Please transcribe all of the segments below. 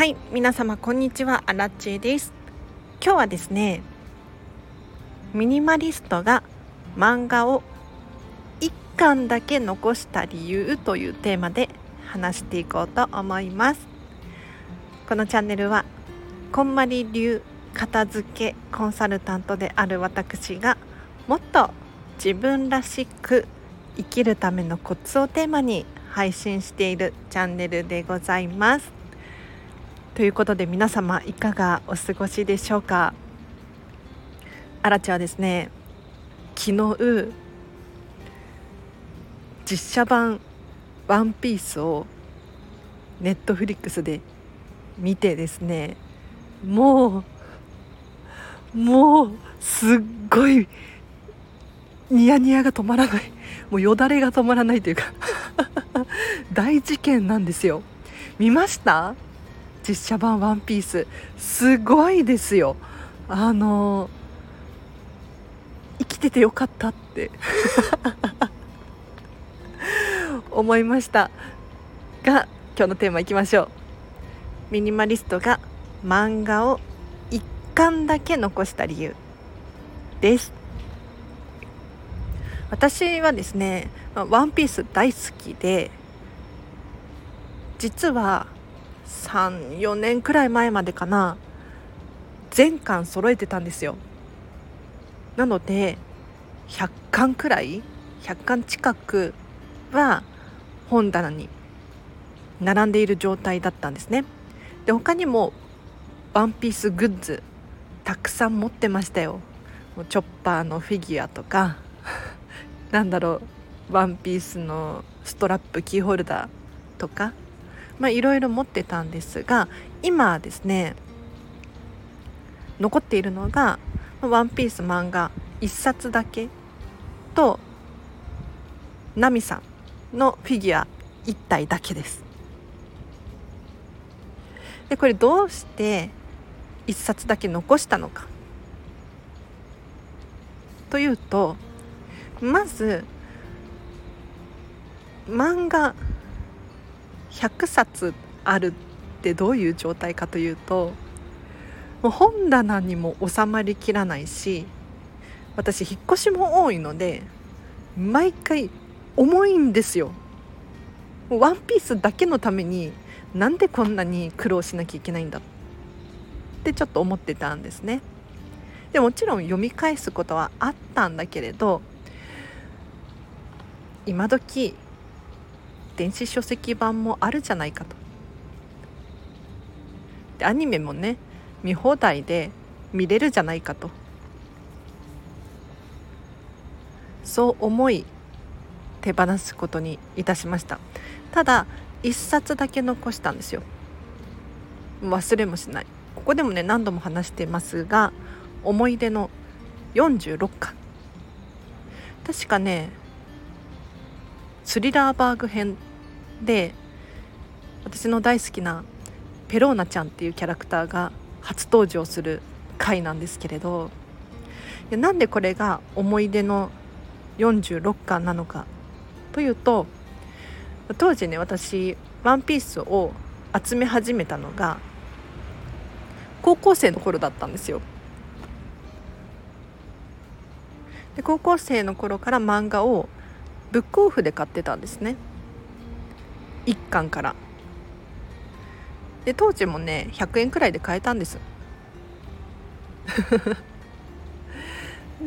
はい皆様こんにちは。アラチェです。今日はですねミニマリストが漫画を1巻だけ残した理由というテーマで話していこうと思います。このチャンネルはこんまり流片付けコンサルタントである私がもっと自分らしく生きるためのコツをテーマに配信しているチャンネルでございます。ということで皆様いかがお過ごしでしょうか？あらちはですね昨日実写版「ワンピースをネットフリックスで見てですねもうもうすっごいニヤニヤが止まらない。もうよだれが止まらないというか。大事件なんですよ。見ました？実写版ワンピース。すごいですよ。あの生きててよかったって。思いました。が今日のテーマいきましょう。ミニマリストが漫画を1巻だけ残した理由。です。私はですね「ワンピース大好きで実は34年くらい前までかな。全巻揃えてたんですよ。なので100巻くらい100巻近くは本棚に並んでいる状態だったんですね。で他にもワンピースグッズたくさん持ってましたよ。もうチョッパーのフィギュアとか なんだろうワンピースのストラップキーホルダーとかまあいろいろ持ってたんですが今ですね残っているのが「ワンピース漫画1冊だけとナミさんのフィギュア1体だけです。でこれどうして1冊だけ残したのか。というとまず漫画100冊あるってどういう状態かというともう本棚にも収まりきらないし私引っ越しも多いので毎回重いんですよ。ワンピースだけのためになんでこんなに苦労しなきゃいけないんだってちょっと思ってたんですね。でもちろん読み返すことはあったんだけれど今時電子書籍版もあるじゃないかと。でアニメもね見放題で見れるじゃないかと。そう思い手放すことにいたしました。ただ1冊だけ残したんですよ。忘れもしない。ここでもね何度も話してますが思い出の46巻。確かねスリラーバーグ編で私の大好きなペローナちゃんっていうキャラクターが初登場する回なんですけれどなんでこれが思い出の46巻なのかというと当時ね私「ワンピースを集め始めたのが高校生の頃だったんですよ。で高校生の頃から漫画をブックオフで買ってたんですね。1巻から。で当時もね100円くらいで買えたんです。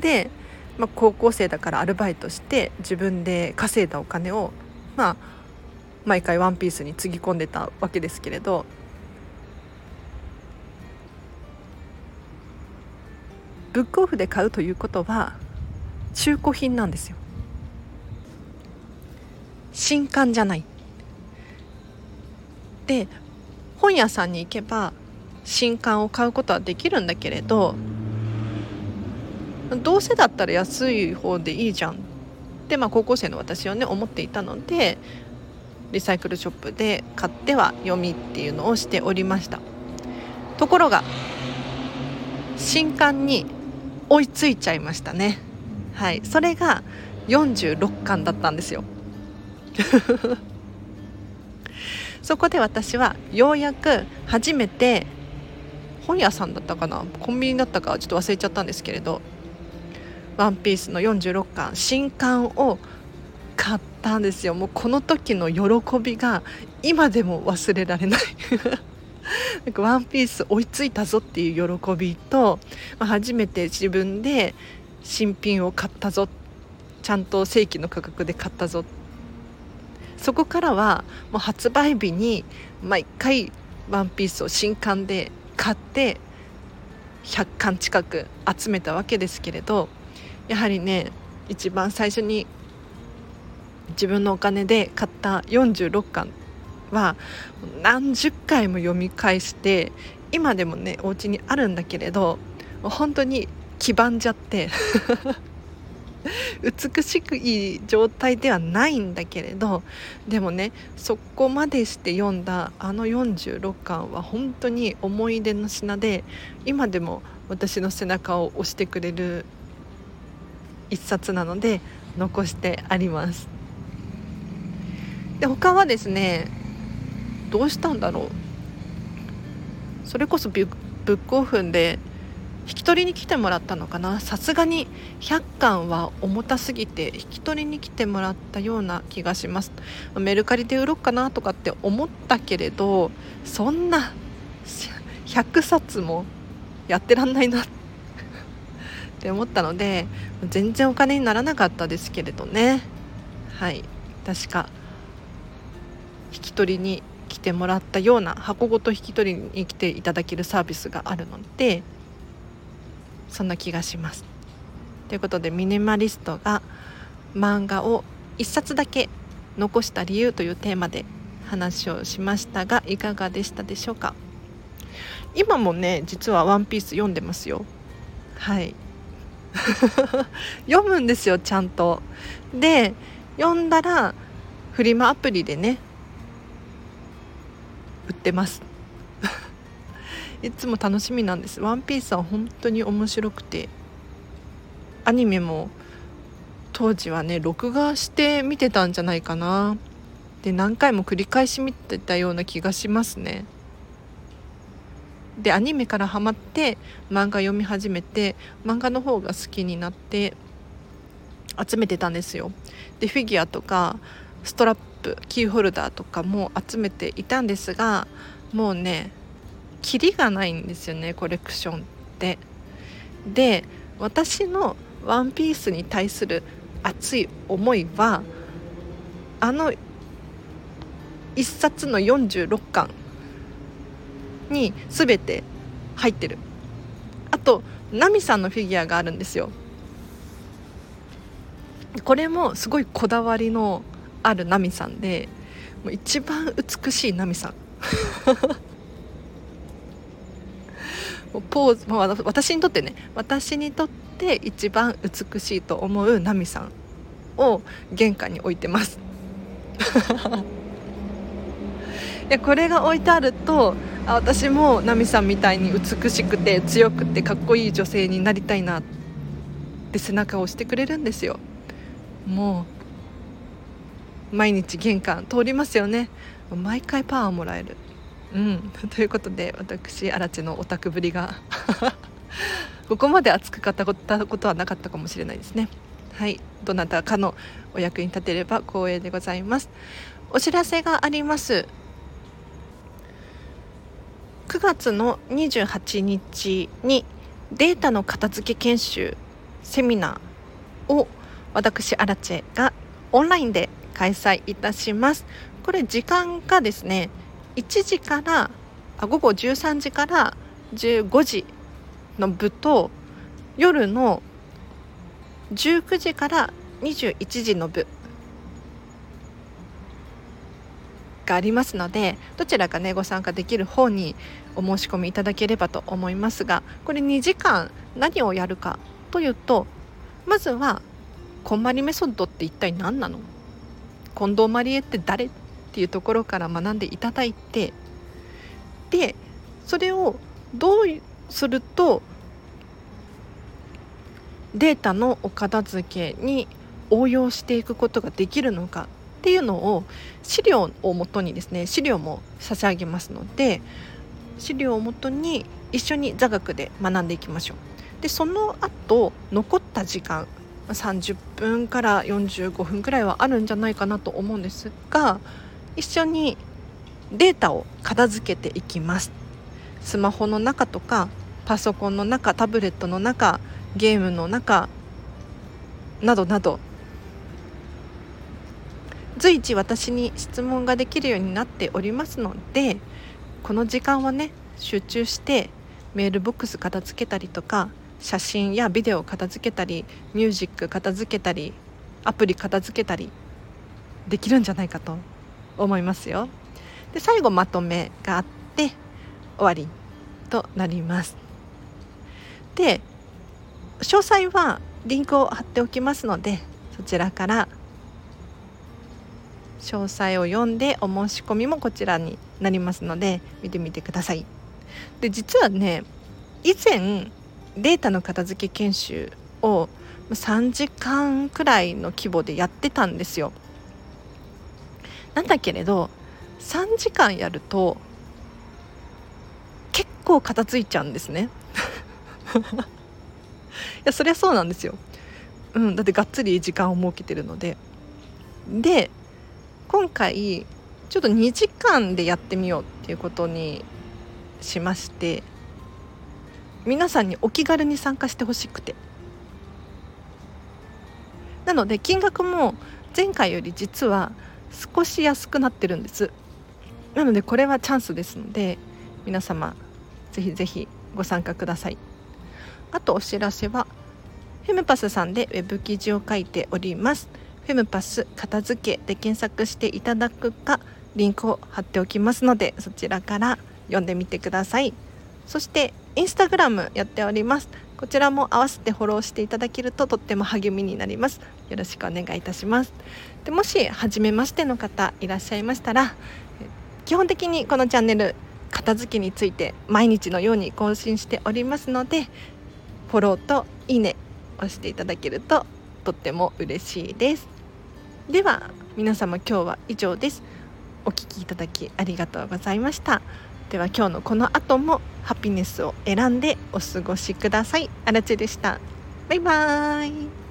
で、まあ、高校生だからアルバイトして自分で稼いだお金をまあ毎回ワンピースにつぎ込んでたわけですけれど。ブックオフで買うということは中古品なんですよ。新刊じゃない。で本屋さんに行けば新刊を買うことはできるんだけれどどうせだったら安い方でいいじゃん。ってまあ高校生の私はね思っていたのでリサイクルショップで買っては読みっていうのをしておりました。ところが新刊に追いついちゃいましたね。はい。それが46巻だったんですよ。そこで私はようやく初めて本屋さんだったかなコンビニだったかちょっと忘れちゃったんですけれど「ワンピースの46巻新刊を買ったんですよ。もうこの時の喜びが今でも忘れられない。なんかワンピース追いついたぞっていう喜びと、まあ、初めて自分で新品を買ったぞ。ちゃんと正規の価格で買ったぞっそこからはもう発売日に毎回ワンピースを新刊で買って100巻近く集めたわけですけれどやはりね一番最初に自分のお金で買った46巻は何十回も読み返して今でもねお家にあるんだけれど本当に黄ばんじゃって 美しくいい状態ではないんだけれどでもねそこまでして読んだあの46巻は本当に思い出の品で今でも私の背中を押してくれる一冊なので残してあります。で他はですねどうしたんだろう。それこそブックオフで引き取りに来てもらったのかな？さすがに100巻は重たすぎて引き取りに来てもらったような気がします。メルカリで売ろうかなとかって思ったけれどそんな100冊もやってらんないなって思ったので全然お金にならなかったですけれどね。はい。確か引き取りに来てもらったような箱ごと引き取りに来ていただけるサービスがあるのでそんな気がします。ということでミニマリストが漫画を1冊だけ残した理由というテーマで話をしましたがいかがでしたでしょうか？今もね実は「ワンピース読んでますよ。はい。読むんですよちゃんと。で読んだらフリマアプリでね売ってます。いつも楽しみなんです「ワンピースは本当に面白くて。アニメも当時はね録画して見てたんじゃないかな。で何回も繰り返し見てたような気がしますね。でアニメからハマって漫画読み始めて漫画の方が好きになって集めてたんですよ。でフィギュアとかストラップキーホルダーとかも集めていたんですがもうねキリがないんですよねコレクションって。で私の「ワンピースに対する熱い思いはあの1冊の46巻に全て入ってる。あとナミさんのフィギュアがあるんですよ。これもすごいこだわりのあるナミさんでもう一番美しいナミさん。ポーズ、まあ、私にとってね私にとって一番美しいと思うナミさんを玄関に置いてます。いやこれが置いてあるとあ私もナミさんみたいに美しくて強くてかっこいい女性になりたいなって背中を押してくれるんですよ。もう毎日玄関通りますよね。毎回パワーもらえる。うん、ということで私荒地のオタクぶりが ここまで熱く語ったことはなかったかもしれないですね。はい。どなたかのお役に立てれば光栄でございます。お知らせがあります。9月の28日にデータの片付け研修セミナーを私アラチェがオンラインで開催いたします。これ時間がですね1時からあ午後13時から15時の部と夜の19時から21時の部がありますのでどちらかねご参加できる方にお申し込みいただければと思いますがこれ2時間何をやるかというとまずはこんまりメソッドって一体何なの？近藤まりえって誰？っていうところから学んでいただいてでそれをどうするとデータのお片付けに応用していくことができるのかっていうのを資料をもとにですね資料も差し上げますので資料をもとに一緒に座学で学んでいきましょう。でその後残った時間30分から45分くらいはあるんじゃないかなと思うんですが一緒にデータを片付けていきます。スマホの中とかパソコンの中タブレットの中ゲームの中などなど。随時私に質問ができるようになっておりますのでこの時間はね集中してメールボックス片付けたりとか写真やビデオ片付けたりミュージック片付けたりアプリ片付けたりできるんじゃないかと。思いますよ。で最後まとめがあって終わりとなります。で詳細はリンクを貼っておきますのでそちらから詳細を読んでお申し込みもこちらになりますので見てみてください。で実はね以前データの片付け研修を3時間くらいの規模でやってたんですよ。なんだけれど3時間やると結構片付いちゃうんですね。いやそりゃそうなんですよ。うん、だってがっつり時間を設けてるので。で今回ちょっと2時間でやってみようっていうことにしまして皆さんにお気軽に参加してほしくてなので金額も前回より実は少し安くなってるんです。なのでこれはチャンスですので皆様ぜひぜひご参加ください。あとお知らせはフェムパスさんでウェブ記事を書いております。フェムパス片付けで検索していただくかリンクを貼っておきますのでそちらから読んでみてください。そしてインスタグラムやっております。こちらも合わせてフォローしていただけるととっても励みになります。よろしくお願いいたします。でもし初めましての方いらっしゃいましたら基本的にこのチャンネル片付けについて毎日のように更新しておりますのでフォローといいね押していただけるととっても嬉しいです。では皆様今日は以上です。お聴きいただきありがとうございました。では今日のこの後もハピネスを選んでお過ごしください。あらちでした。バイバーイ。